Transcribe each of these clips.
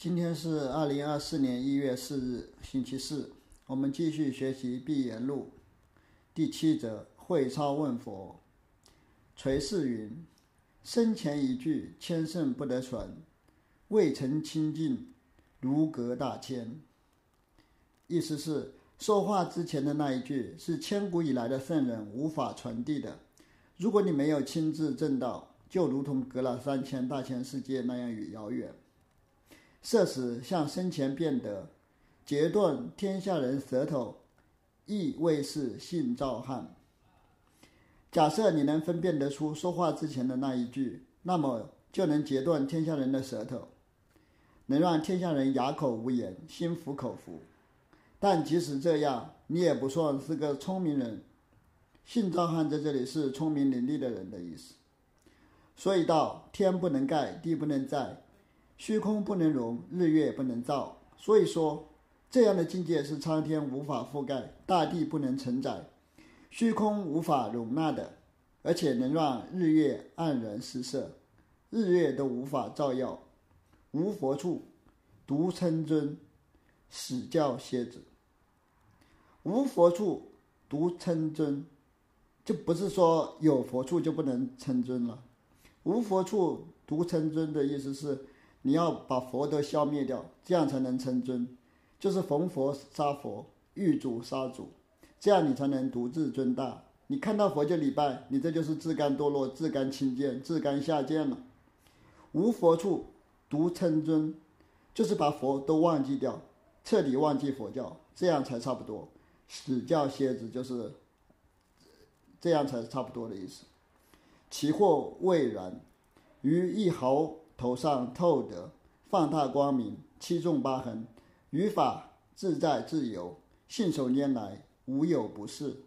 今天是二零二四年一月四日，星期四。我们继续学习《闭言录》第七则“会超问佛”。垂世云：“生前一句，千圣不得传；未曾清净，如隔大千。”意思是，说话之前的那一句是千古以来的圣人无法传递的。如果你没有亲自证道，就如同隔了三千大千世界那样遥远。色使向生前变得截断天下人舌头，亦未是性躁汉。假设你能分辨得出说话之前的那一句，那么就能截断天下人的舌头，能让天下人哑口无言、心服口服。但即使这样，你也不算是个聪明人。性躁汉在这里是聪明伶俐的人的意思。所以道：天不能盖，地不能载。虚空不能容，日月不能照，所以说，这样的境界是苍天无法覆盖，大地不能承载，虚空无法容纳的，而且能让日月黯然失色，日月都无法照耀。无佛处，独称尊，死教蝎子。无佛处，独称尊，就不是说有佛处就不能称尊了。无佛处，独称尊的意思是。你要把佛都消灭掉，这样才能称尊，就是逢佛杀佛，遇主杀主，这样你才能独自尊大。你看到佛就礼拜，你这就是自甘堕落、自甘轻贱、自甘下贱了。无佛处，独称尊，就是把佛都忘记掉，彻底忘记佛教，这样才差不多。死教蝎子就是这样才差不多的意思。其祸未然，于一毫。头上透得放大光明，七纵八横，语法自在自由，信手拈来，无有不是。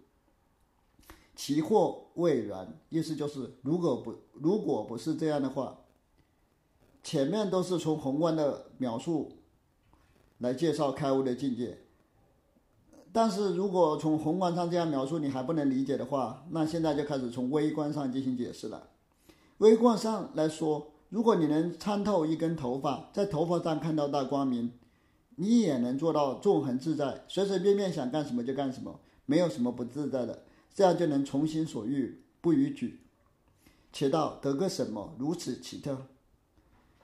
其祸未然，意思就是如果不如果不是这样的话，前面都是从宏观的描述来介绍开悟的境界，但是如果从宏观上这样描述你还不能理解的话，那现在就开始从微观上进行解释了。微观上来说。如果你能参透一根头发，在头发上看到大光明，你也能做到纵横自在，随随便便想干什么就干什么，没有什么不自在的，这样就能从心所欲不逾矩。且道得个什么如此奇特？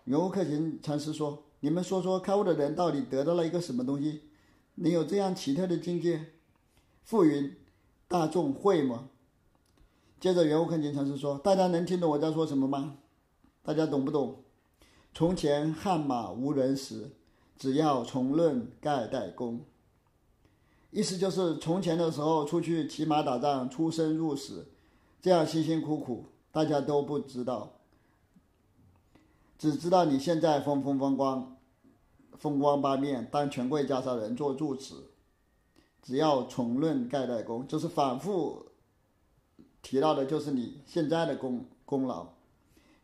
圆悟克勤禅师说：“你们说说开悟的人到底得到了一个什么东西？能有这样奇特的境界？”复云：“大众会吗？”接着圆悟克勤禅师说：“大家能听懂我在说什么吗？”大家懂不懂？从前悍马无人时，只要从论盖代功。意思就是从前的时候出去骑马打仗，出生入死，这样辛辛苦苦，大家都不知道，只知道你现在风风光光，风光八面，当权贵家上人做住持，只要重论盖代功，就是反复提到的，就是你现在的功功劳。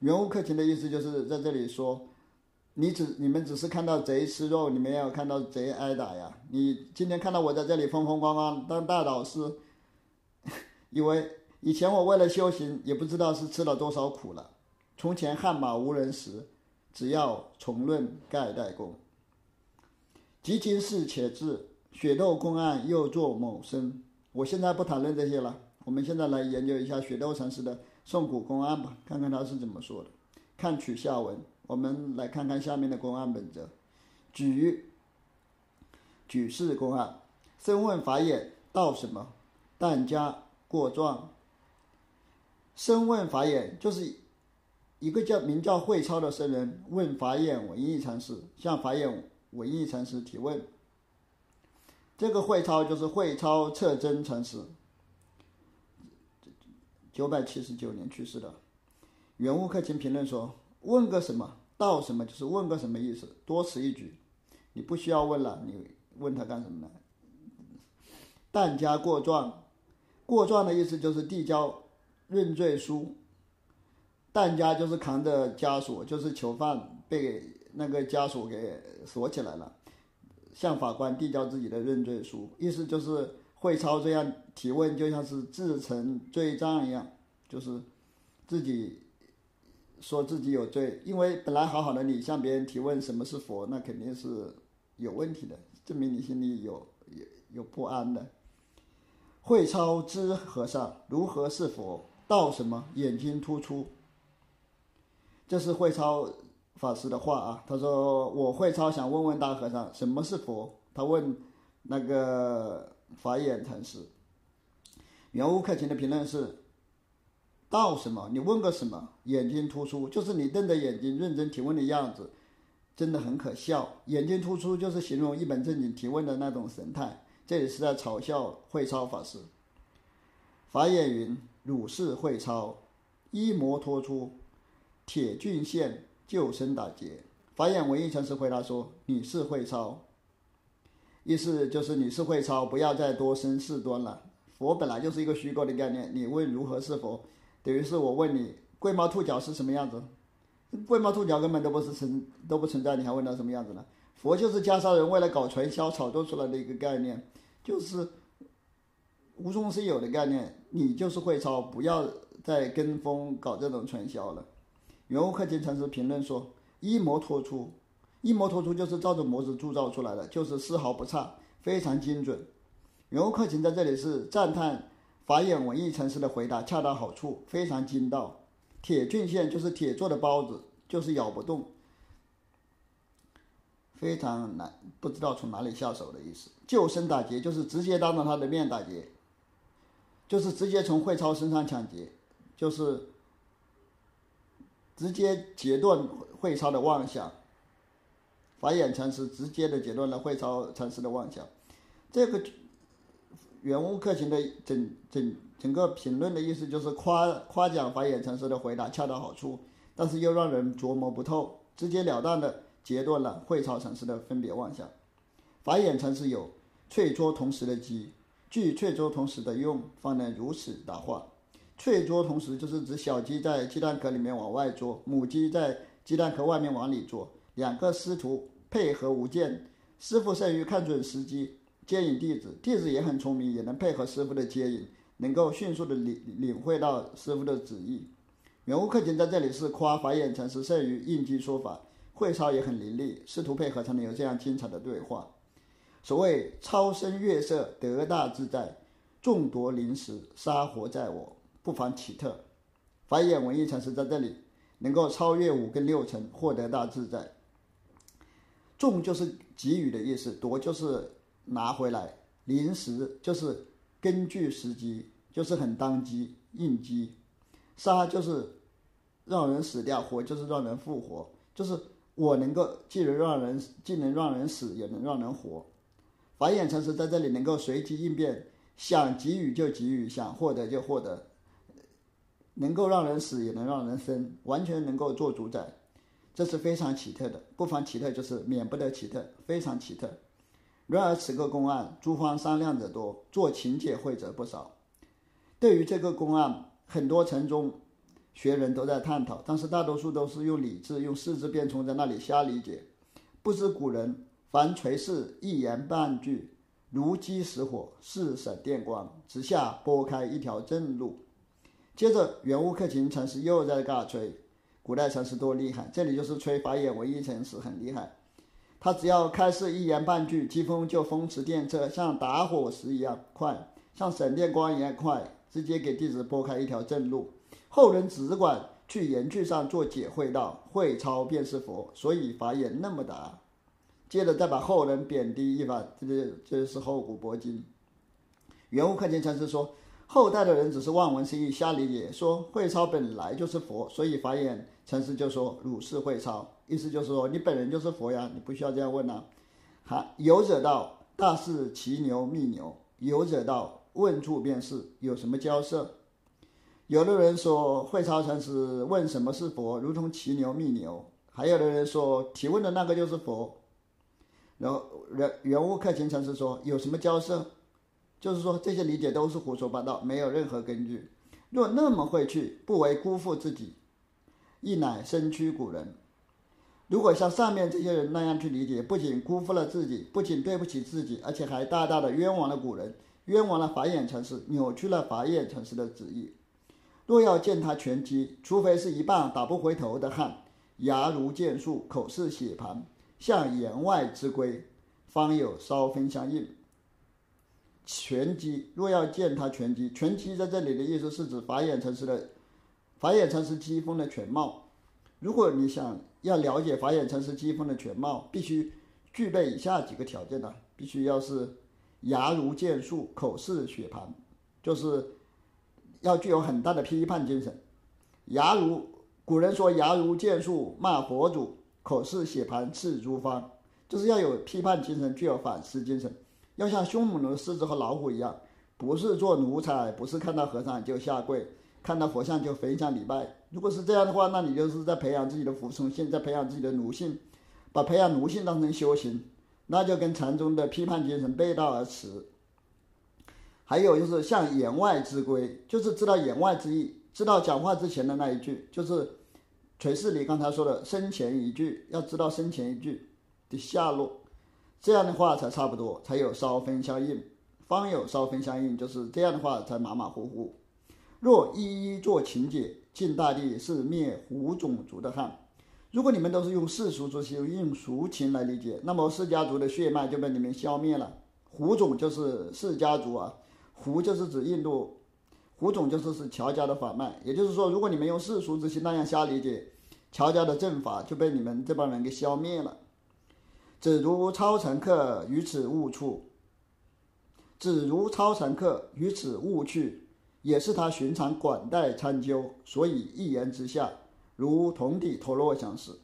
圆悟克勤的意思就是在这里说，你只你们只是看到贼吃肉，你们要看到贼挨打呀。你今天看到我在这里风风光光当大导师，以为以前我为了修行也不知道是吃了多少苦了。从前悍马无人识，只要重论盖代功。即今事且至，血斗公案又作某生。我现在不谈论这些了，我们现在来研究一下血斗禅师的。宋古公案吧，看看他是怎么说的。看取下文，我们来看看下面的公案本则。举举世公案，深问法眼道什么？但加过状。深问法眼就是一个叫名叫慧超的僧人问法眼文艺禅师，向法眼文艺禅师提问。这个慧超就是慧超彻真禅师。九百七十九年去世的，圆悟克勤评论说：“问个什么道什么，就是问个什么意思，多此一举。你不需要问了，你问他干什么呢？”但家过状，过状的意思就是递交认罪书。但家就是扛着枷锁，就是囚犯被那个枷锁给锁起来了，向法官递交自己的认罪书，意思就是。会超这样提问，就像是自成罪障一样，就是自己说自己有罪，因为本来好好的你向别人提问什么是佛，那肯定是有问题的，证明你心里有有有不安的。慧超知和尚如何是佛？道什么？眼睛突出。这是慧超法师的话啊，他说：“我慧超想问问大和尚，什么是佛？”他问那个法眼禅师。圆悟克勤的评论是：“道什么？你问个什么？眼睛突出，就是你瞪着眼睛认真提问的样子，真的很可笑。眼睛突出就是形容一本正经提问的那种神态。这里是在嘲笑慧超法师。”法眼云：“汝是慧超，衣模脱出。”铁郡县救生打劫，法眼文艺禅师回答说：“你是会超，意思就是你是会超，不要再多生事端了。佛本来就是一个虚构的概念，你问如何是佛，等于是我问你龟毛兔脚是什么样子？龟毛兔脚根本都不是存都不存在，你还问它什么样子呢？佛就是袈裟人为了搞传销炒作出来的一个概念，就是无中生有的概念。你就是会超，不要再跟风搞这种传销了。”圆悟克勤禅师评论说：“一模脱出，一模脱出就是照着模子铸造出来的，就是丝毫不差，非常精准。”圆悟克勤在这里是赞叹法眼文艺城市的回答恰到好处，非常精到。铁郡县就是铁做的包子，就是咬不动，非常难，不知道从哪里下手的意思。救生打劫就是直接当着他的面打劫，就是直接从会超身上抢劫，就是。直接截断会超的妄想，法眼禅师直接的截断了慧超禅师的妄想。这个圆悟克勤的整整整个评论的意思就是夸夸奖法眼禅师的回答恰到好处，但是又让人琢磨不透，直截了当的截断了慧超禅师的分别妄想。法眼禅师有淬拙同时的机，具淬拙同时的用，方能如此答话。淬啄同时就是指小鸡在鸡蛋壳里面往外啄，母鸡在鸡蛋壳外面往里啄，两个师徒配合无间，师傅善于看准时机接引弟子，弟子也很聪明，也能配合师傅的接引，能够迅速的领领会到师傅的旨意。圆悟克勤在这里是夸法眼禅师善于应机说法，会超也很伶俐，师徒配合才能有这样精彩的对话。所谓超生月色得大自在，众夺灵石杀活在我。不妨奇特，法眼文艺禅师在这里能够超越五根六尘，获得大自在。众就是给予的意思，夺就是拿回来，临时就是根据时机，就是很当机应机。杀就是让人死掉，活就是让人复活，就是我能够既能让人既能让人死，也能让人活。法眼禅师在这里能够随机应变，想给予就给予，想获得就获得。能够让人死，也能让人生，完全能够做主宰，这是非常奇特的。不妨奇特，就是免不得奇特，非常奇特。然而此个公案，诸方商量者多，做情解会者不少。对于这个公案，很多城中学人都在探讨，但是大多数都是用理智、用四字变通在那里瞎理解。不知古人凡垂世一言半句，如饥似火，似闪电光，直下拨开一条正路。接着，圆悟克勤禅师又在尬吹，古代禅师多厉害，这里就是吹法眼文艺禅师很厉害。他只要开示一言半句，疾风就风驰电掣，像打火石一样快，像闪电光一样快，直接给弟子拨开一条正路。后人只管去言句上做解会道，会超便是佛，所以法眼那么大。接着再把后人贬低一番，这就这是后古薄今。圆悟克勤禅师说。后代的人只是望文生义，瞎理解，说慧超本来就是佛，所以法眼禅师就说汝是慧超，意思就是说你本人就是佛呀，你不需要这样问呐。好，有者道大是骑牛觅牛，有者道问处便是，有什么交涉？有的人说慧超禅师问什么是佛，如同骑牛觅牛；还有的人说提问的那个就是佛。然后圆圆悟克勤禅师说有什么交涉？就是说，这些理解都是胡说八道，没有任何根据。若那么会去，不为辜负自己，亦乃身躯古人。如果像上面这些人那样去理解，不仅辜负了自己，不仅对不起自己，而且还大大的冤枉了古人，冤枉了法眼禅师，扭曲了法眼禅师的旨意。若要见他拳击，除非是一棒打不回头的汉，牙如剑树，口似血盘，像言外之龟，方有稍分相应。拳击若要见他拳击，拳击在这里的意思是指法眼禅师的法眼禅师机锋的全貌。如果你想要了解法眼禅师机锋的全貌，必须具备以下几个条件呢？必须要是牙如剑树，口似血盘，就是要具有很大的批判精神。牙如古人说牙如剑树骂佛祖，口似血盘刺诸方，就是要有批判精神，具有反思精神。要像凶猛的狮子和老虎一样，不是做奴才，不是看到和尚就下跪，看到佛像就焚香礼拜。如果是这样的话，那你就是在培养自己的服从性，在培养自己的奴性，把培养奴性当成修行，那就跟禅宗的批判精神背道而驰。还有就是像言外之规，就是知道言外之意，知道讲话之前的那一句，就是垂世里刚才说的生前一句，要知道生前一句的下落。这样的话才差不多，才有稍分相应，方有稍分相应，就是这样的话才马马虎虎。若一一做情节，晋大帝是灭胡种族的汉。如果你们都是用世俗之心、用俗情来理解，那么世家族的血脉就被你们消灭了。胡种就是世家族啊，胡就是指印度，胡种就是是乔家的法脉。也就是说，如果你们用世俗之心那样瞎理解，乔家的阵法就被你们这帮人给消灭了。只如超乘客于此误处，只如超乘客于此误去，也是他寻常管待参究，所以一言之下，如同底陀螺相似。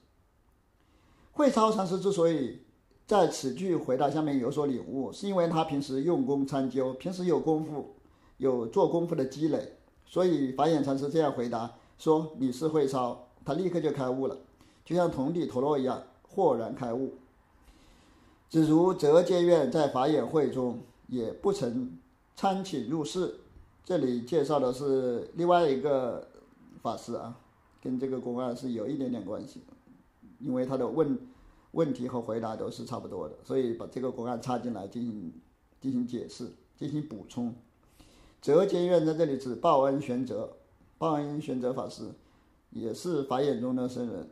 慧超禅师之所以在此句回答下面有所领悟，是因为他平时用功参究，平时有功夫，有做功夫的积累，所以法眼禅师这样回答说：“你是慧超。”他立刻就开悟了，就像同底陀螺一样，豁然开悟。只如哲戒院在法眼会中也不曾参请入室。这里介绍的是另外一个法师啊，跟这个公案是有一点点关系，因为他的问问题和回答都是差不多的，所以把这个公案插进来进行进行解释、进行补充。哲戒院在这里指报恩玄哲，报恩玄哲法师也是法眼中的僧人，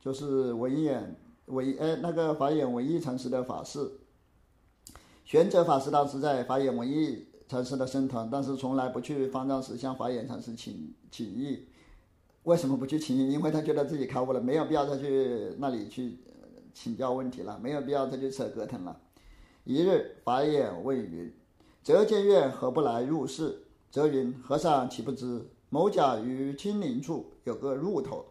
就是文眼。唯哎，那个法眼文艺禅师的法事，玄奘法师当时在法眼文艺禅师的僧团，但是从来不去方丈室向法眼禅师请请益。为什么不去请益？因为他觉得自己开悟了，没有必要再去那里去请教问题了，没有必要再去扯隔腾了。一日，法眼问云：“哲监院何不来入室？”哲云：“和尚岂不知，某甲于青林处有个入头。”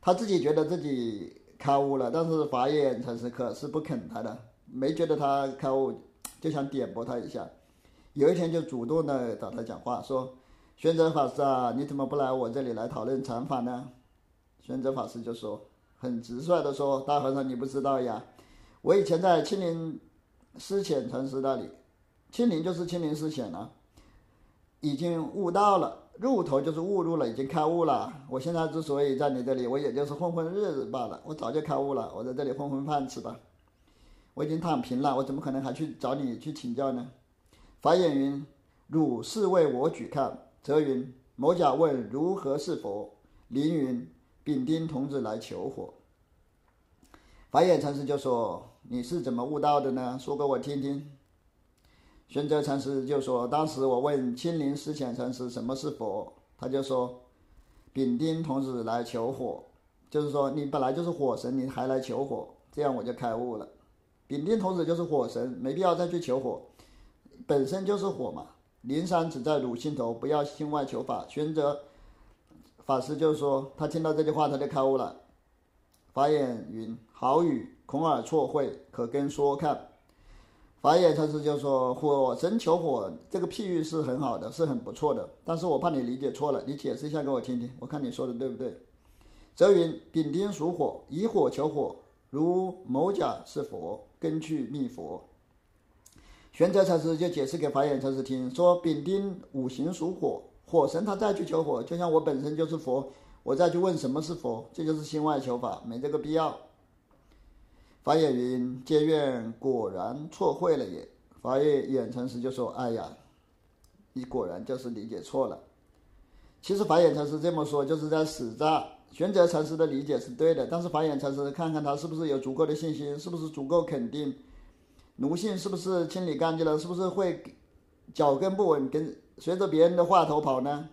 他自己觉得自己。开悟了，但是法眼禅师可是不肯他的，没觉得他开悟，就想点拨他一下。有一天就主动的找他讲话，说：“玄奘法师啊，你怎么不来我这里来讨论禅法呢？”玄奘法师就说，很直率的说：“大和尚，你不知道呀，我以前在青林思浅禅师那里，青林就是青林思浅了，已经悟到了。”入头就是误入了，已经开悟了。我现在之所以在你这里，我也就是混混日子罢了。我早就开悟了，我在这里混混饭吃吧。我已经躺平了，我怎么可能还去找你去请教呢？法眼云：“汝是为我举看。”则云：“某甲问如何是佛？”林云：“丙丁童子来求火。”法眼禅师就说：“你是怎么悟道的呢？说给我听听。”玄奘禅师就说：“当时我问青林思浅禅师什么是佛，他就说，丙丁童子来求火，就是说你本来就是火神，你还来求火，这样我就开悟了。丙丁童子就是火神，没必要再去求火，本身就是火嘛。灵山只在汝心头，不要心外求法。”玄奘法师就说，他听到这句话，他就开悟了。法眼云：“好语，孔耳错会，可跟说看。”法眼禅师就说：“火神求火，这个譬喻是很好的，是很不错的。但是我怕你理解错了，你解释一下给我听听，我看你说的对不对？”则云：“丙丁属火，以火求火，如某甲是佛，根去觅佛。”玄哲禅师就解释给法眼禅师听，说：“丙丁五行属火，火神他再去求火，就像我本身就是佛，我再去问什么是佛，这就是心外求法，没这个必要。”法眼云：“监院果然错会了也。”法眼眼禅师就说：“哎呀，你果然就是理解错了。其实法眼禅师这么说，就是在使诈。玄哲禅师的理解是对的，但是法眼禅师看看他是不是有足够的信心，是不是足够肯定，奴性是不是清理干净了，是不是会脚跟不稳，跟随着别人的话头跑呢？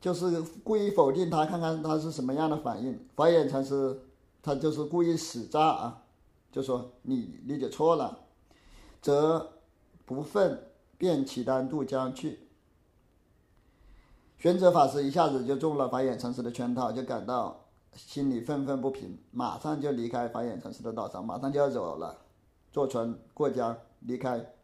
就是故意否定他，看看他是什么样的反应。法眼禅师他就是故意使诈啊，就说你理解错了，则不忿，便起单渡江去。玄奘法师一下子就中了法眼禅师的圈套，就感到心里愤愤不平，马上就离开法眼禅师的道场，马上就要走了，坐船过江离开，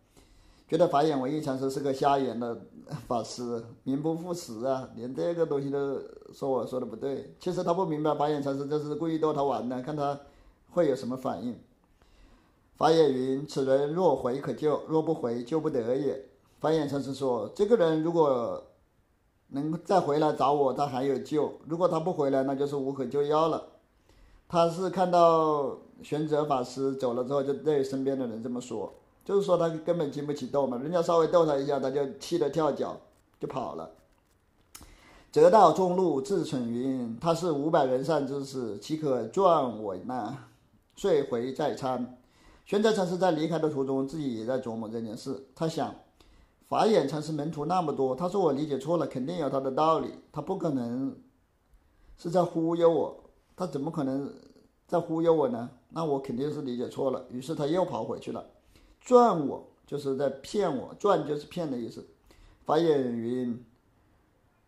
觉得法眼文艺禅师是个瞎眼的 法师，名不副实啊，连这个东西都说我说的不对。其实他不明白法眼禅师这是故意逗他玩的，看他会有什么反应。法眼云：“此人若回可救，若不回救不得也。”法眼禅师说：“这个人如果……”能再回来找我，他还有救；如果他不回来，那就是无可救药了。他是看到玄哲法师走了之后，就对身边的人这么说，就是说他根本经不起逗嘛，人家稍微逗他一下，他就气得跳脚就跑了。则道中路自忖云：“他是五百人善之士，岂可撞我呢？”遂回再参。玄哲禅师在离开的途中，自己也在琢磨这件事，他想。法眼禅师门徒那么多，他说我理解错了，肯定有他的道理，他不可能是在忽悠我，他怎么可能在忽悠我呢？那我肯定是理解错了。于是他又跑回去了，转我就是在骗我，转就是骗的意思。法眼云：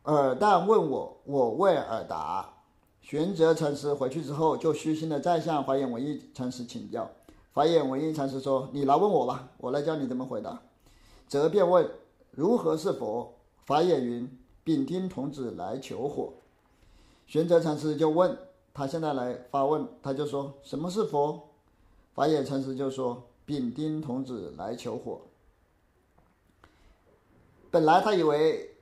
尔但问我，我为尔答。玄哲禅师回去之后，就虚心的再向法眼文艺禅师请教。法眼文艺禅师说：“你来问我吧，我来教你怎么回答。”则便问如何是佛？法眼云：丙丁童子来求火。玄哲禅师就问他现在来发问，他就说什么是佛？法眼禅师就说丙丁童子来求火。本来他以为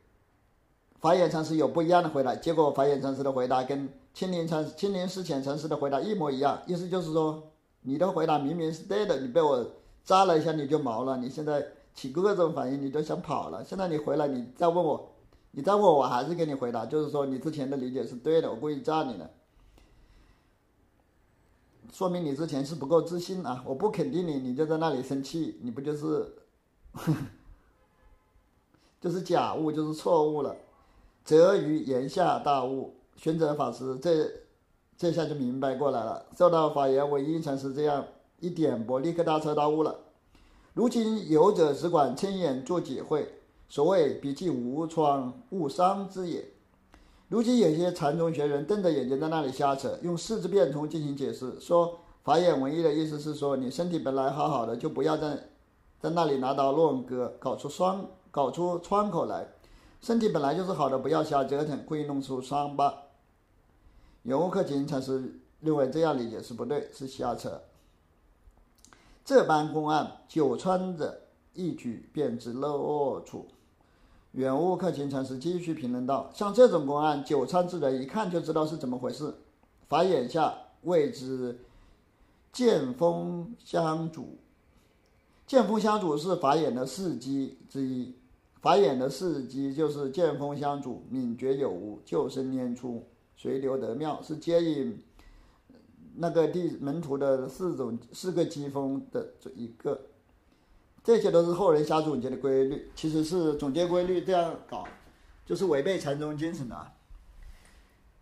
法眼禅师有不一样的回答，结果法眼禅师的回答跟青林禅青林寺浅禅师的回答一模一样，意思就是说你的回答明明是对的，你被我扎了一下你就毛了，你现在。起各种反应，你都想跑了。现在你回来，你再问我，你再问我，我还是给你回答，就是说你之前的理解是对的，我故意炸你的，说明你之前是不够自信啊！我不肯定你，你就在那里生气，你不就是，就是假悟，就是错误了。则于言下大悟，玄哲法师这这下就明白过来了。受到法言为应禅师这样一点拨，立刻大彻大悟了。如今有者只管睁眼做解会，所谓笔记无窗误伤之也。如今有些禅宗学人瞪着眼睛在那里瞎扯，用四字变通进行解释，说法眼文艺的意思是说，你身体本来好好的，就不要在在那里拿刀乱割，搞出伤，搞出疮口来。身体本来就是好的，不要瞎折腾，故意弄出伤疤。永无克勤禅师认为这样理解是不对，是瞎扯。这般公案，久穿者一举便知漏处。远悟克勤禅师继续评论道：“像这种公案，久参之人一看就知道是怎么回事。法眼下谓之剑锋相主，剑锋相主是法眼的事迹之一。法眼的事迹就是剑锋相主，敏觉有无，救生拈出，随流得妙，是接引。”那个地门徒的四种四个机锋的这一个，这些都是后人瞎总结的规律，其实是总结规律这样搞，就是违背禅宗精神的。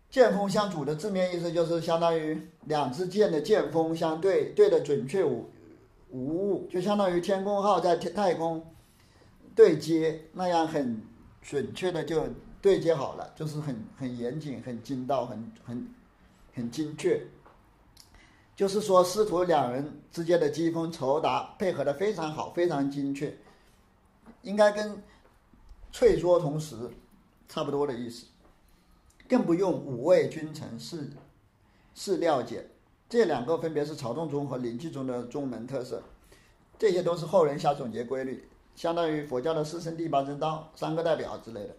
剑锋相主的字面意思就是相当于两支箭的剑锋相对，对的准确无无误，就相当于天宫号在天太空对接那样很准确的就对接好了，就是很很严谨、很精到、很很很精确。就是说，师徒两人之间的机锋酬答配合的非常好，非常精确，应该跟脆说同时差不多的意思。更不用五味君臣是是料解，这两个分别是曹洞宗和灵济宗的宗门特色。这些都是后人瞎总结规律，相当于佛教的四圣第八正道三个代表之类的，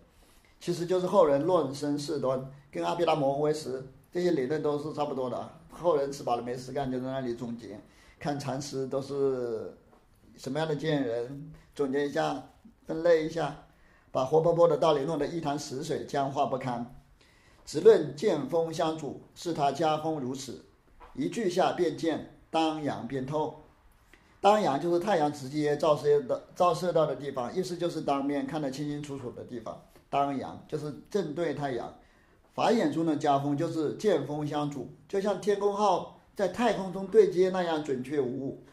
其实就是后人论生事端，跟阿毗达摩为师这些理论都是差不多的。后人吃饱了没事干，就在那里总结，看禅师都是什么样的见人，总结一下，分类一下，把活泼泼的道理弄得一潭死水，僵化不堪。只论见风相主，是他家风如此。一句下便见当阳便透，当阳就是太阳直接照射到照射到的地方，意思就是当面看得清清楚楚的地方。当阳就是正对太阳。法眼中的家风就是见风相主，就像天宫号在太空中对接那样准确无误。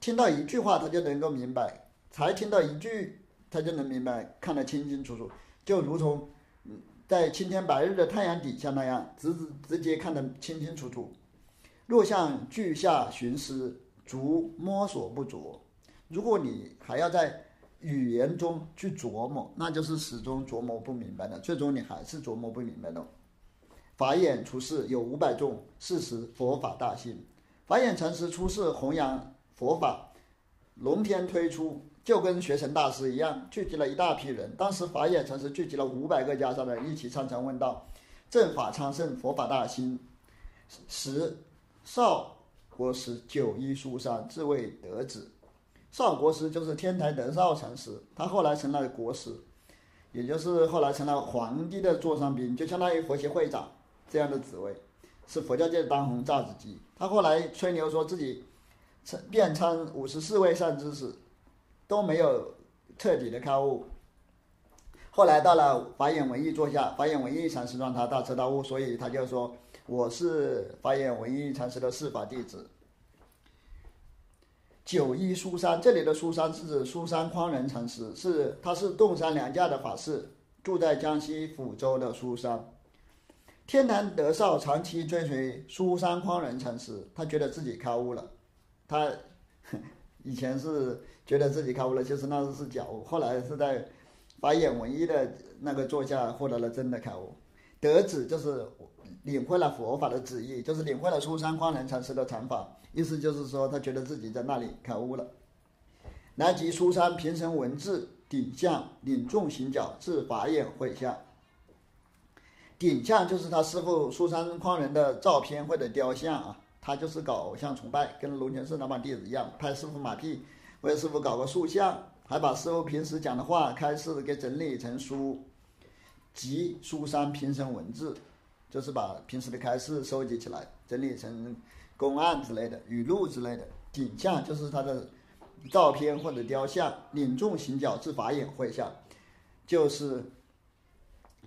听到一句话，他就能够明白；才听到一句，他就能明白，看得清清楚楚，就如同在青天白日的太阳底下那样，直直直接看得清清楚楚。若向句下寻思，逐摸索不着。如果你还要在语言中去琢磨，那就是始终琢磨不明白的，最终你还是琢磨不明白的。法眼出世有五百众，是时佛法大兴。法眼禅师出世弘扬佛法，龙天推出，就跟学成大师一样，聚集了一大批人。当时法眼禅师聚集了五百个家上人，一起参禅问道，正法昌盛，佛法大兴。十。少国师九一书山自谓得子，少国师就是天台德少禅师，他后来成了国师，也就是后来成了皇帝的座上宾，就相当于佛协会长这样的职位，是佛教界当红炸子鸡。他后来吹牛说自己遍参五十四位善知识，都没有彻底的开悟。后来到了法眼文艺座下，法眼文艺禅师让他大彻大悟，所以他就说。我是法眼文艺禅师的四法弟子。九一书山，这里的书山是指书山匡仁禅师，是他是洞山良价的法师，住在江西抚州的书山。天南德绍长期追随书山匡仁禅师，他觉得自己开悟了。他 以前是觉得自己开悟了，其实那是是假悟。后来是在法眼文艺的那个座下获得了真的开悟。得子就是领会了佛法的旨意，就是领会了书山匡仁禅师的禅法，意思就是说他觉得自己在那里开悟了。南极书山平成文字顶像领众行脚至法眼会下，顶像就是他师傅书山匡仁的照片或者雕像啊，他就是搞偶像崇拜，跟龙泉寺那帮弟子一样，拍师傅马屁，为师傅搞个塑像，还把师傅平时讲的话开示给整理成书。集书山平生文字，就是把平时的开示收集起来，整理成公案之类的、语录之类的。顶像就是他的照片或者雕像。领众行脚至法眼会下，就是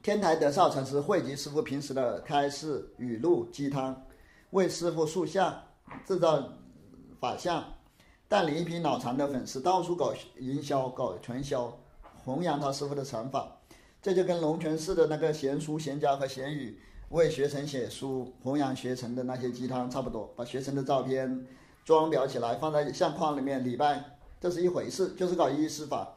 天台德少禅师汇集师傅平时的开示、语录、鸡汤，为师傅塑像、制造法像，带领一批脑残的粉丝到处搞营销、搞传销，弘扬他师傅的禅法。这就跟龙泉寺的那个贤书、贤家和贤语为学成写书、弘扬学成的那些鸡汤差不多，把学成的照片装裱起来放在相框里面礼拜，这是一回事，就是搞一师法。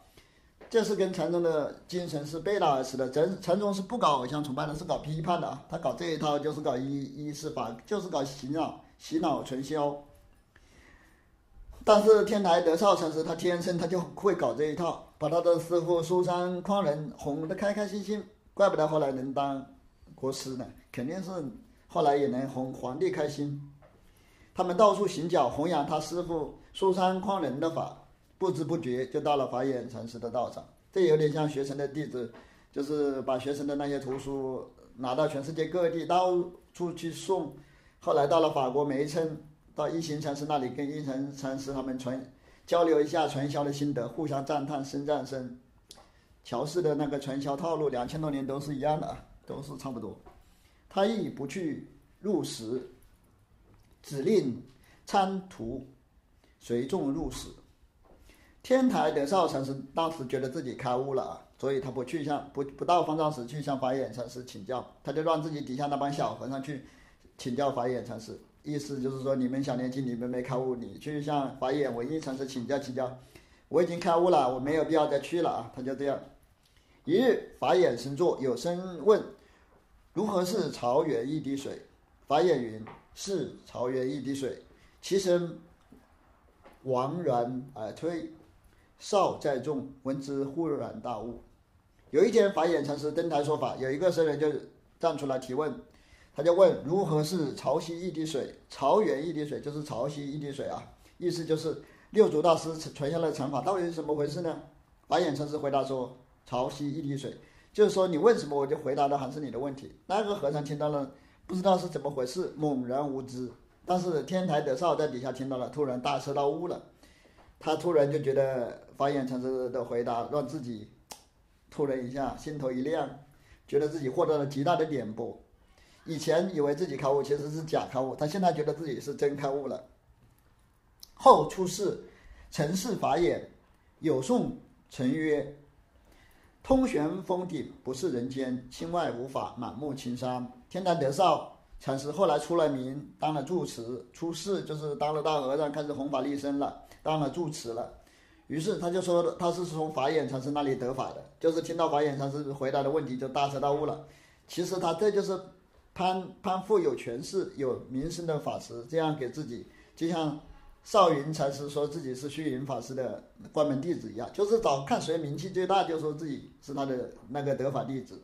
这是跟禅宗的精神是背道而驰的。禅禅宗是不搞偶像崇拜的，是搞批判的啊。他搞这一套就是搞一一师法，就是搞洗脑、洗脑传销。但是天台德少禅师他天生他就会搞这一套。把他的师傅苏三匡人哄得开开心心，怪不得后来能当国师呢，肯定是后来也能哄皇帝开心。他们到处行脚弘扬他师傅书山匡仁的法，不知不觉就到了法眼禅师的道场。这有点像学成的弟子，就是把学生的那些图书拿到全世界各地到处去送。后来到了法国梅村，到一行禅师那里跟一行禅师他们传。交流一下传销的心得，互相赞叹，声赞声。乔氏的那个传销套路，两千多年都是一样的啊，都是差不多。他亦不去入室，只令参徒随众入室。天台的少禅师当时觉得自己开悟了啊，所以他不去向不不到方丈室去向法眼禅师请教，他就让自己底下那帮小和尚去请教法眼禅师。意思就是说，你们小年轻，你们没开悟，你去向法眼文艺禅师请教请教。我已经开悟了，我没有必要再去了啊！他就这样。一日，法眼神坐，有声问：“如何是曹源一滴水？”法眼云：“是曹源一滴水。”其声茫然而退。少在众，闻之忽然大悟。有一天，法眼禅师登台说法，有一个僧人就站出来提问。他就问如何是潮汐一滴水，潮源一滴水就是潮汐一滴水啊，意思就是六祖大师传下来的禅法到底是怎么回事呢？法眼禅师回答说：潮汐一滴水。就是说你问什么，我就回答的还是你的问题。那个和尚听到了，不知道是怎么回事，猛然无知。但是天台德少在底下听到了，突然大彻大悟了。他突然就觉得法眼禅师的回答让自己突然一下心头一亮，觉得自己获得了极大的点拨。以前以为自己开悟，其实是假开悟。他现在觉得自己是真开悟了。后出世，尘世法眼，有颂成曰：“通玄峰顶，不是人间，心外无法，满目青山。”天台德少禅师后来出了名，当了住持，出世就是当了大和尚，开始弘法利生了，当了住持了。于是他就说他是从法眼禅师那里得法的，就是听到法眼禅师回答的问题就大彻大悟了。其实他这就是攀攀附有权势、有名声的法师，这样给自己就像。少云禅师说自己是虚云法师的关门弟子一样，就是找看谁名气最大，就说自己是他的那个得法弟子。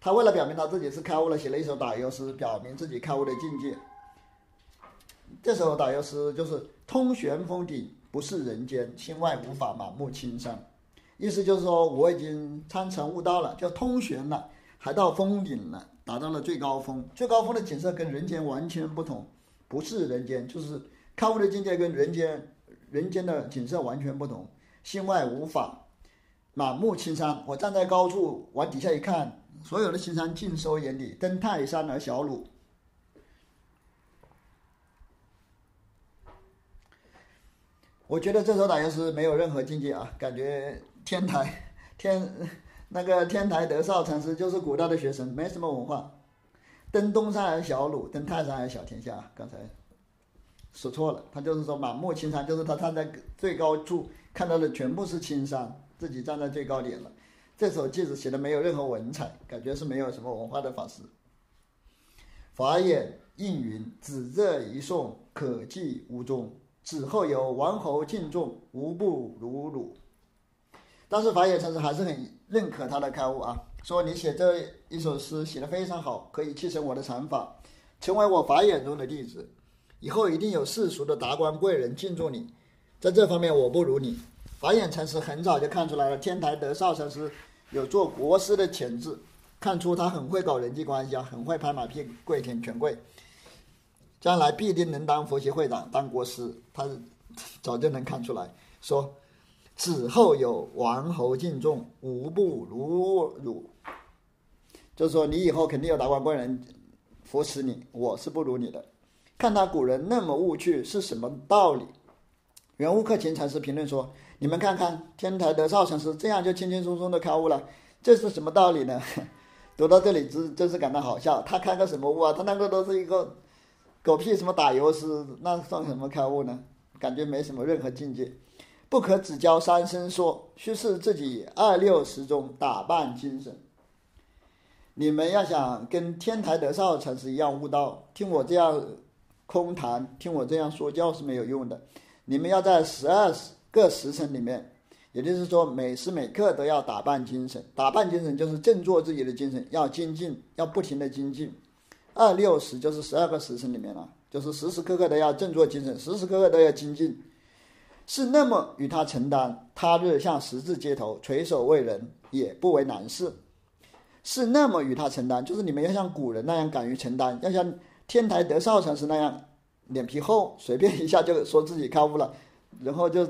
他为了表明他自己是开悟了，写了一首打油诗，表明自己开悟的境界。这首打油诗就是“通玄峰顶，不是人间，心外无法，满目青山”。意思就是说我已经参禅悟道了，叫通玄了，还到峰顶了，达到了最高峰。最高峰的景色跟人间完全不同，不是人间，就是。开悟的境界跟人间人间的景色完全不同，心外无法，满目青山。我站在高处往底下一看，所有的青山尽收眼底，登泰山而小鲁。我觉得这首打油诗没有任何境界啊，感觉天台天那个天台德少禅师就是古代的学生，没什么文化。登东山而小鲁，登泰山而小天下。刚才。说错了，他就是说满目青山，就是他站在最高处看到的全部是青山，自己站在最高点了。这首句子写的没有任何文采，感觉是没有什么文化的法师。法眼应云：“子这一颂，可记无踪。此后有王侯敬重，无不如汝。”但是法眼禅师还是很认可他的开悟啊，说你写这一首诗写的非常好，可以继承我的禅法，成为我法眼中的弟子。以后一定有世俗的达官贵人敬重你，在这方面我不如你。法眼禅师很早就看出来了，天台德少禅师有做国师的潜质，看出他很会搞人际关系啊，很会拍马屁跪舔权贵，将来必定能当佛协会长、当国师。他早就能看出来，说子后有王侯敬重，无不如汝。就是说你以后肯定有达官贵人扶持你，我是不如你的。看他古人那么悟趣是什么道理？圆悟克勤禅师评论说：“你们看看天台德绍禅师这样就轻轻松松的开悟了，这是什么道理呢？” 读到这里真真是感到好笑。他开个什么悟啊？他那个都是一个狗屁什么打油诗，那算什么开悟呢？感觉没什么任何境界。不可只教三生说，须是自己二六十中打扮精神。你们要想跟天台德绍禅师一样悟道，听我这样。空谈，听我这样说教是没有用的。你们要在十二个时辰里面，也就是说每时每刻都要打扮精神。打扮精神就是振作自己的精神，要精进，要不停的精进。二六十就是十二个时辰里面了，就是时时刻刻都要振作精神，时时刻刻都要精进。是那么与他承担，他日向十字街头垂手为人，也不为难事。是那么与他承担，就是你们要像古人那样敢于承担，要像。天台德少禅师那样脸皮厚，随便一下就说自己开悟了，然后就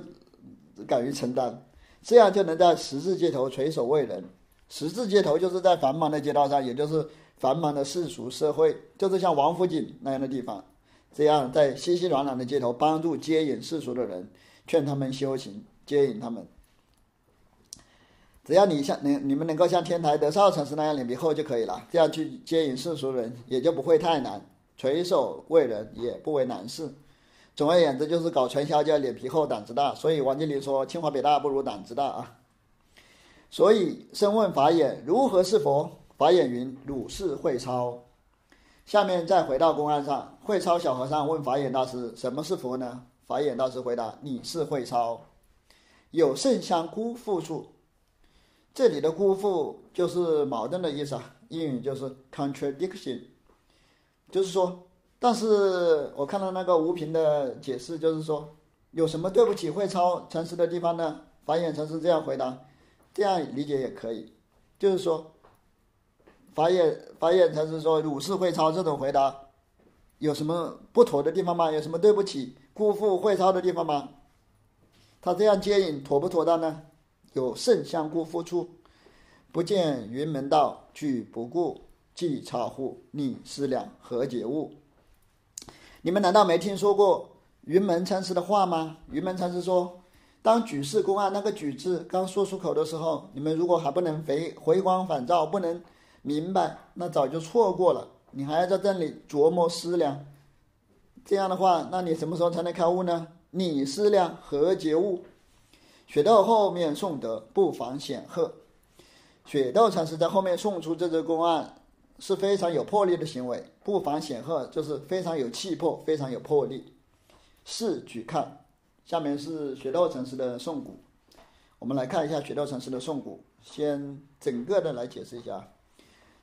敢于承担，这样就能在十字街头垂手为人。十字街头就是在繁忙的街道上，也就是繁忙的世俗社会，就是像王府井那样的地方，这样在熙熙攘攘的街头帮助接引世俗的人，劝他们修行，接引他们。只要你像你你们能够像天台德少禅师那样脸皮厚就可以了，这样去接引世俗人也就不会太难。垂手为人也不为难事，总而言之就是搞传销就要脸皮厚胆子大，所以王健林说清华北大不如胆子大啊。所以深问法眼如何是佛？法眼云：汝是慧超。下面再回到公案上，慧超小和尚问法眼大师什么是佛呢？法眼大师回答：你是慧超，有圣香辜负处。这里的辜负就是矛盾的意思啊，英语就是 contradiction。就是说，但是我看到那个吴平的解释，就是说，有什么对不起慧超诚实的地方呢？法眼禅师这样回答：这样理解也可以，就是说，法眼法眼禅师说“汝是会超”这种回答，有什么不妥的地方吗？有什么对不起、辜负会超的地方吗？他这样接引妥不妥当呢？有圣相辜负处，不见云门道，举不顾，即差乎？逆思量，何解悟？你们难道没听说过云门禅师的话吗？云门禅师说。当举世公案那个“举”字刚说出口的时候，你们如果还不能回回光返照，不能明白，那早就错过了。你还要在这里琢磨思量，这样的话，那你什么时候才能开悟呢？你思量何解悟？雪窦后面送德不妨显赫，雪窦禅师在后面送出这则公案是非常有魄力的行为，不妨显赫就是非常有气魄，非常有魄力。四举看。下面是雪窦禅师的颂古，我们来看一下雪窦禅师的颂古。先整个的来解释一下：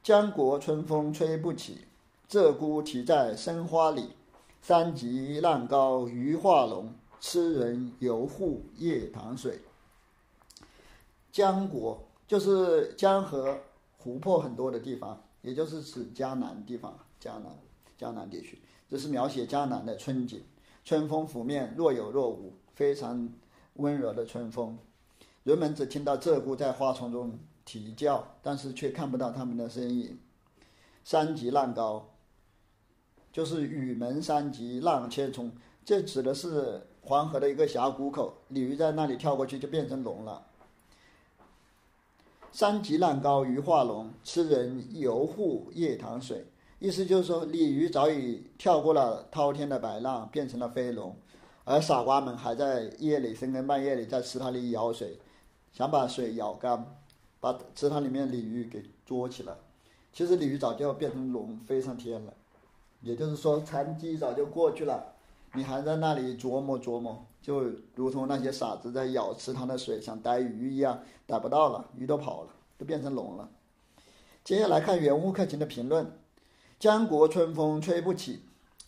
江国春风吹不起，鹧鸪啼在生花里。山急浪高鱼化龙，痴人游户夜塘水。江国就是江河湖泊很多的地方，也就是指江南地方，江南江南地区。这是描写江南的春景。春风拂面，若有若无，非常温柔的春风。人们只听到鹧鸪在花丛中啼叫，但是却看不到它们的身影。山急浪高，就是雨门山急浪千重，这指的是黄河的一个峡谷口，鲤鱼在那里跳过去就变成龙了。山级浪高鱼化龙，痴人游户夜塘水。意思就是说，鲤鱼早已跳过了滔天的白浪，变成了飞龙，而傻瓜们还在夜里深更半夜里在池塘里舀水，想把水舀干，把池塘里面鲤鱼给捉起来。其实鲤鱼早就变成龙飞上天了，也就是说残机早就过去了，你还在那里琢磨琢磨，就如同那些傻子在舀池塘的水想逮鱼一样，逮不到了，鱼都跑了，都变成龙了。接下来看原物克勤的评论。江国春风吹不起，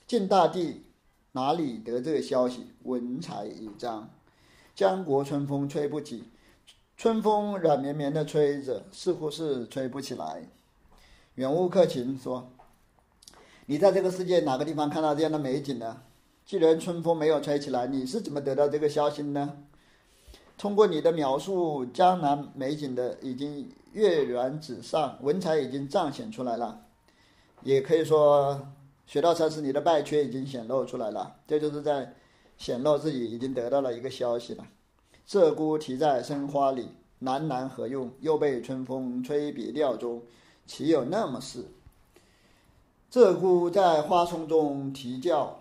晋大帝哪里得这个消息？文采一张。江国春风吹不起，春风软绵绵的吹着，似乎是吹不起来。远物克勤说：“你在这个世界哪个地方看到这样的美景呢？既然春风没有吹起来，你是怎么得到这个消息呢？”通过你的描述，江南美景的已经跃然纸上，文采已经彰显出来了。也可以说，学到禅师，你的败缺已经显露出来了。这就是在显露自己已经得到了一个消息了。鹧鸪啼在生花里，南南何用？又被春风吹别调中，岂有那么事？鹧鸪在花丛中啼叫，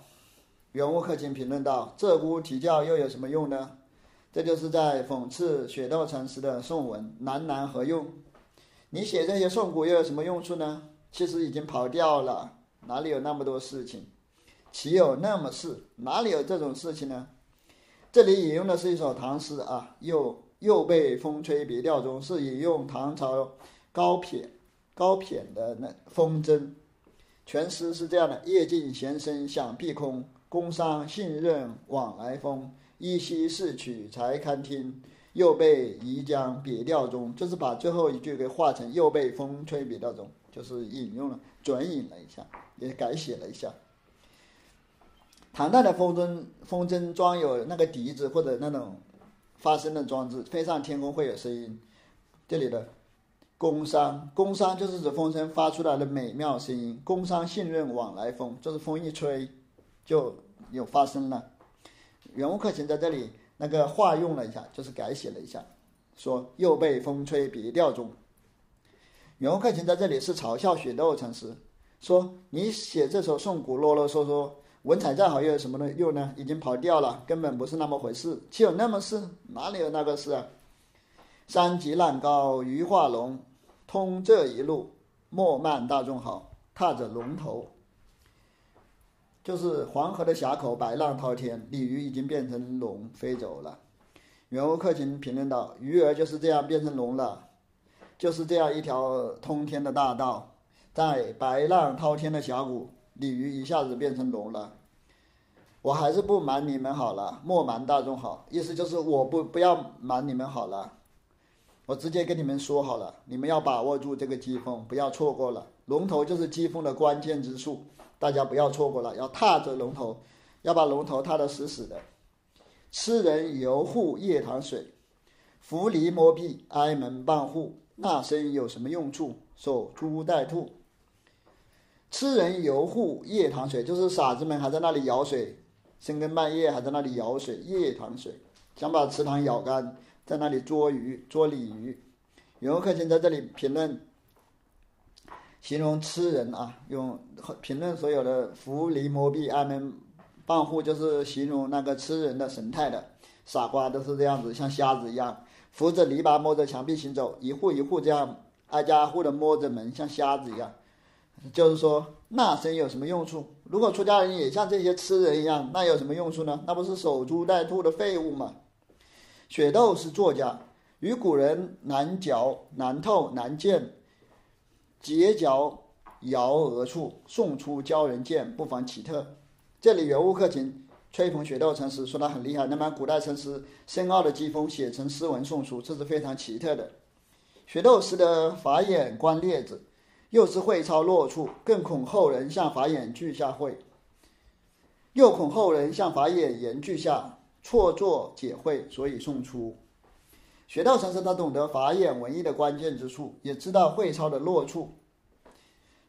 原物克勤评论道：“鹧鸪啼叫又有什么用呢？”这就是在讽刺雪道禅师的颂文：“喃喃何用？你写这些颂古又有什么用处呢？”其实已经跑掉了，哪里有那么多事情？岂有那么事？哪里有这种事情呢？这里引用的是一首唐诗啊，又又被风吹别调中，是引用唐朝高骈高骈的那风筝。全诗是这样的：夜静闲声响碧空，工商信任往来风。依稀逝去才堪听，又被移江别调中。就是把最后一句给化成又被风吹别调中。就是引用了，转引了一下，也改写了一下。唐代的风筝，风筝装有那个笛子或者那种发声的装置，飞上天空会有声音。这里的“宫商”，宫商就是指风声发出来的美妙声音。宫商信任往来风，就是风一吹就又发生了。原物克勤在这里那个化用了一下，就是改写了一下，说又被风吹别调中。袁克勤在这里是嘲笑雪窦禅师，说你写这首颂古啰啰嗦嗦，文采再好又有什么用呢？已经跑调了，根本不是那么回事。岂有那么事？哪里有那个事啊？山急浪高鱼化龙，通这一路，莫慢大众好，踏着龙头。就是黄河的峡口，白浪滔天，鲤鱼已经变成龙飞走了。袁克勤评论道：“鱼儿就是这样变成龙了。”就是这样一条通天的大道，在白浪滔天的峡谷，鲤鱼一下子变成龙了。我还是不瞒你们好了，莫瞒大众好，意思就是我不不要瞒你们好了。我直接跟你们说好了，你们要把握住这个机锋，不要错过了。龙头就是机锋的关键之处，大家不要错过了，要踏着龙头，要把龙头踏得死死的。吃人游户夜堂水，扶犁摸壁挨门半户，那身有什么用处？守株待兔。吃人游户夜堂水，就是傻子们还在那里舀水，深更半夜还在那里舀水，夜堂水，想把池塘舀干，在那里捉鱼、捉鲤鱼。游客请在这里评论，形容痴人啊，用评论所有的扶离摸壁挨门半户，就是形容那个痴人的神态的。傻瓜都是这样子，像瞎子一样，扶着篱笆摸着墙壁行走，一户一户这样挨家挨户的摸着门，像瞎子一样。就是说，那身有什么用处？如果出家人也像这些痴人一样，那有什么用处呢？那不是守株待兔的废物吗？雪窦是作家，与古人难嚼难透难见，结角遥而处，送出教人剑，不妨奇特。这里原物克勤吹捧雪窦禅师，说他很厉害，能把古代禅师深奥的机锋写成诗文送出，这是非常奇特的。雪窦识得法眼观列子。又是会操落处，更恐后人向法眼俱下会，又恐后人向法眼言俱下错作解会，所以送出。学道禅师他懂得法眼文艺的关键之处，也知道会操的落处。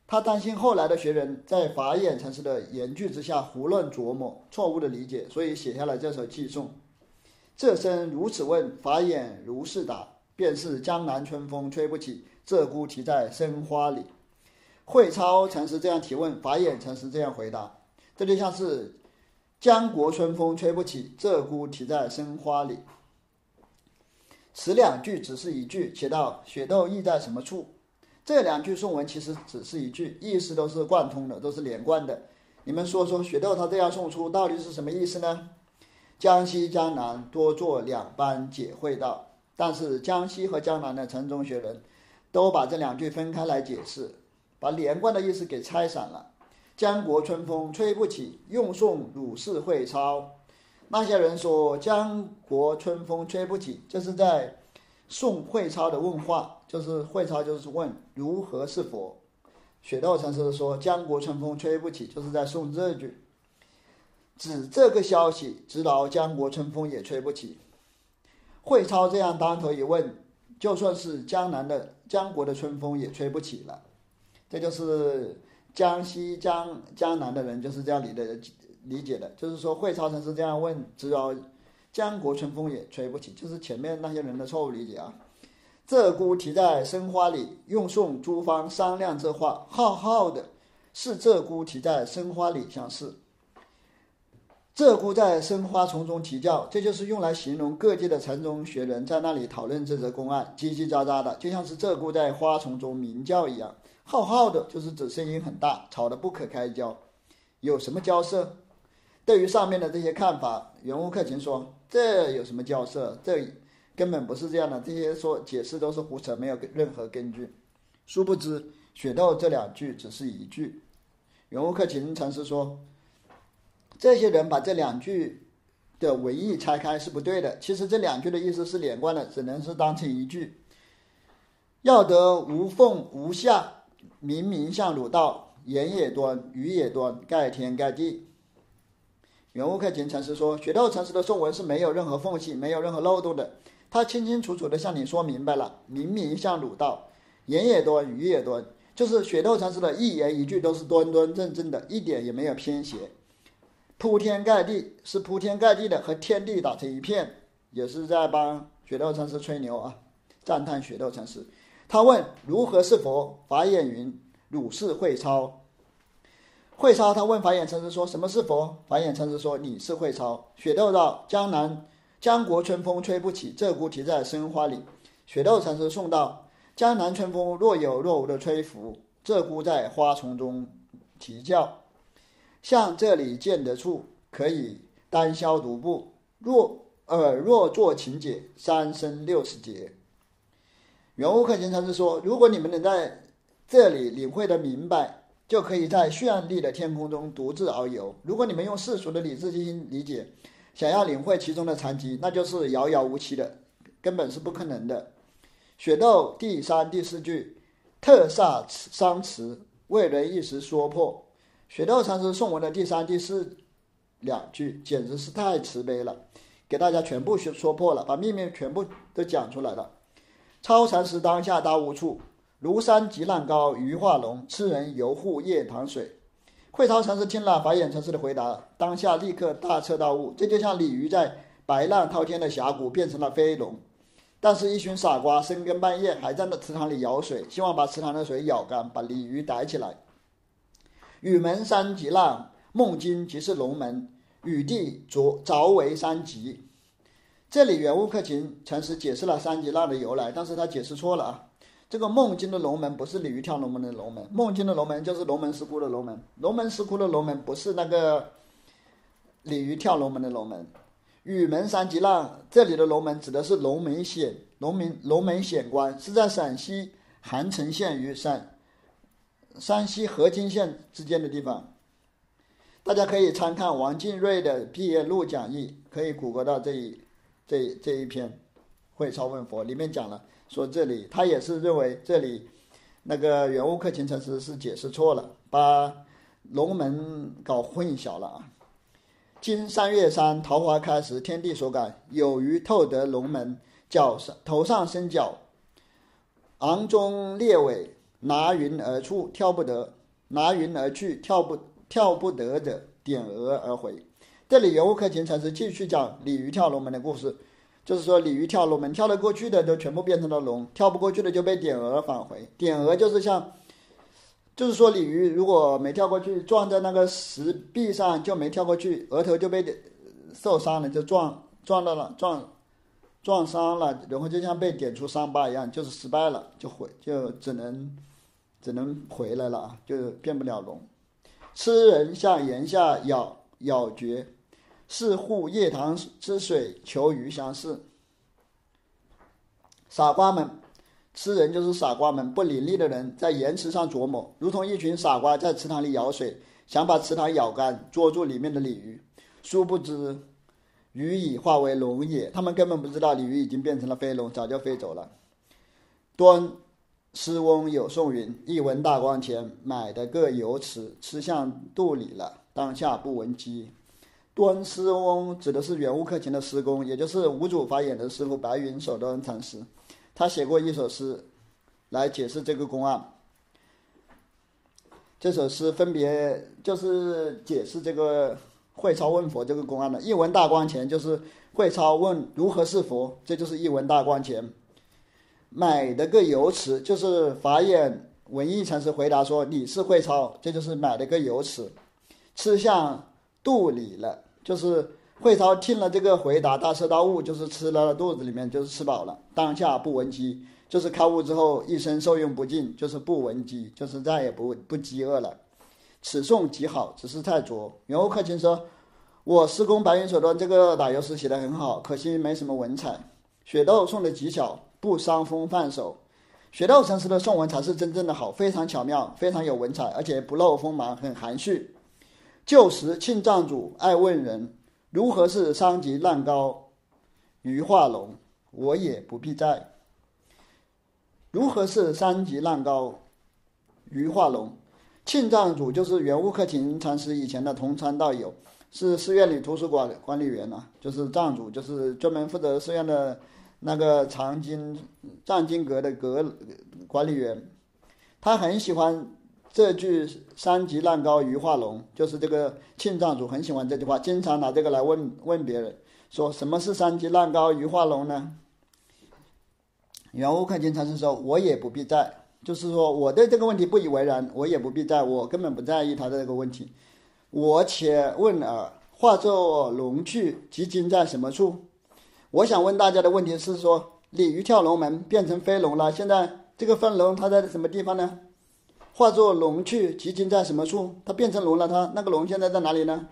他担心后来的学人在法眼禅师的言句之下胡乱琢磨，错误的理解，所以写下了这首寄颂。这声如此问，法眼如是答，便是江南春风吹不起，鹧鸪啼在生花里。慧超禅师这样提问，法眼禅师这样回答，这就像是江国春风吹不起，鹧鸪啼在生花里。此两句只是一句，写到雪窦意在什么处？这两句颂文其实只是一句，意思都是贯通的，都是连贯的。你们说说，雪窦他这样送出到底是什么意思呢？江西、江南多做两班解会道，但是江西和江南的城中学人都把这两句分开来解释。把连贯的意思给拆散了。江国春风吹不起，用送鲁氏会操。那些人说江国春风吹不起，这是在送会超的问话，就是会超就是问如何是佛。雪窦禅师说江国春风吹不起，就是在送这句，指这个消息，知道江国春风也吹不起。会超这样当头一问，就算是江南的江国的春风也吹不起了。这就是江西江江南的人就是这样理的理解的，就是说会超成是这样问，只要江国春风也吹不起，就是前面那些人的错误理解啊。鹧鸪啼在生花里，用送诸方商量这话，浩浩的是鹧鸪啼在生花里相似。鹧鸪在生花丛中啼叫，这就是用来形容各界的禅宗学人在那里讨论这则公案，叽叽喳喳的，就像是鹧鸪在花丛中鸣叫一样。浩浩的，就是指声音很大，吵得不可开交。有什么交涉？对于上面的这些看法，袁悟克勤说：“这有什么交涉？这根本不是这样的。这些说解释都是胡扯，没有任何根据。”殊不知，雪窦这两句只是一句。袁悟克勤禅师说：“这些人把这两句的文意拆开是不对的。其实这两句的意思是连贯的，只能是当成一句。要得无缝无下。”明明向汝道，言也端，语也端，盖天盖地。圆悟克勤禅师说，雪窦禅师的颂文是没有任何缝隙，没有任何漏洞的。他清清楚楚的向你说明白了，明明向汝道，言也多，语也多，就是雪窦禅师的一言一句都是端端正正的，一点也没有偏斜。铺天盖地是铺天盖地的，和天地打成一片，也是在帮雪窦禅师吹牛啊，赞叹雪窦禅师。他问如何是佛？法眼云：汝是会超。会超他问法眼禅师说：什么是佛？法眼禅师说：你是会超。雪窦道：江南江国春风吹不起，鹧鸪啼在生花里。雪窦禅师送道：江南春风若有若无的吹拂，鹧鸪在花丛中啼叫。像这里见得处，可以单消独步。若尔若作情解，三生六十劫。圆悟克勤禅师说：“如果你们能在这里领会的明白，就可以在绚丽的天空中独自遨游。如果你们用世俗的理智进行理解，想要领会其中的禅机，那就是遥遥无期的，根本是不可能的。”雪窦第三、第四句，特煞伤词，为人一时说破。雪窦禅师颂文的第三、第四两句，简直是太慈悲了，给大家全部说说破了，把秘密全部都讲出来了。超禅师当下大无处，庐山极浪高，鱼化龙，痴人游护夜塘水。慧超禅师听了法眼禅师的回答，当下立刻大彻大悟，这就像鲤鱼在白浪滔天的峡谷变成了飞龙。但是，一群傻瓜深更半夜还在那池塘里舀水，希望把池塘的水舀干，把鲤鱼逮起来。雨门三极浪，梦境即是龙门，雨地着着为三极。这里圆悟克勤禅师解释了三极浪的由来，但是他解释错了啊。这个梦境的龙门不是鲤鱼跳龙门的龙门，梦境的龙门就是龙门石窟的龙门，龙门石窟的龙门不是那个鲤鱼跳龙门的龙门。雨门山极浪，这里的龙门指的是龙门显龙门龙门显关，是在陕西韩城县与陕山西河津县之间的地方。大家可以参看王进瑞的毕业录讲义，可以谷歌到这一这这一篇《会超问佛》里面讲了，说这里他也是认为这里那个圆悟克勤禅师是解释错了，把龙门搞混淆了啊。今三月三，桃花开时，天地所感，有鱼透得龙门，脚上头上生角，昂中列尾，拿云而出，跳不得；拿云而去，跳不跳不得者，点额而回。这里游客勤禅师继续讲鲤鱼跳龙门的故事，就是说鲤鱼跳龙门，跳得过去的都全部变成了龙，跳不过去的就被点额返回。点额就是像。就是说，鲤鱼如果没跳过去，撞在那个石壁上就没跳过去，额头就被受伤了，就撞撞到了，撞撞伤了，然后就像被点出伤疤一样，就是失败了，就回就只能只能回来了啊，就变不了龙。吃人向岩下咬咬绝，是护夜塘之水求鱼相似。傻瓜们。吃人就是傻瓜们，不伶俐的人在岩池上琢磨，如同一群傻瓜在池塘里舀水，想把池塘舀干，捉住里面的鲤鱼。殊不知，鱼已化为龙也。他们根本不知道鲤鱼已经变成了飞龙，早就飞走了。端师翁有送云：“一闻大光前，买的个油池，吃向肚里了。当下不闻鸡。”端师翁指的是圆悟克勤的师公，也就是五祖法眼的师傅白云守端禅师。他写过一首诗，来解释这个公案。这首诗分别就是解释这个慧超问佛这个公案的。一文大光前，就是慧超问如何是佛，这就是一文大光前。买的个油池，就是法眼文艺禅师回答说你是慧超，这就是买了个油池。吃向肚里了，就是。慧超听了这个回答，大彻大悟，就是吃了肚子里面，就是吃饱了。当下不闻饥，就是开悟之后一生受用不尽，就是不闻饥，就是再也不不饥饿了。此颂极好，只是太拙。圆悟克勤说：“我师公白云手段这个打油诗写的很好，可惜没什么文采。”雪窦送的极巧，不伤风范手。雪窦禅师的颂文才是真正的好，非常巧妙，非常有文采，而且不露锋芒，很含蓄。旧时庆藏主爱问人。如何是三级浪高鱼化龙？我也不必在。如何是三级浪高鱼化龙？庆藏主就是圆悟克勤禅师以前的同参道友，是寺院里图书馆管理员呐。就是藏主，就是专门负责寺院的那个藏经藏经阁的阁管理员。他很喜欢。这句“三级浪高鱼化龙”就是这个庆藏主很喜欢这句话，经常拿这个来问问别人，说什么是“三级浪高鱼化龙”呢？圆悟克勤禅师说：“我也不必在，就是说我对这个问题不以为然，我也不必在，我根本不在意他的这个问题。我且问耳，化作龙去，即今在什么处？我想问大家的问题是说，鲤鱼跳龙门变成飞龙了，现在这个飞龙它在什么地方呢？”化作龙去，即今在什么处？它变成龙了，它那个龙现在在哪里呢？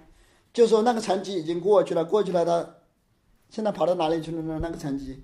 就说那个残疾已经过去了，过去了，它现在跑到哪里去了呢？那个残疾。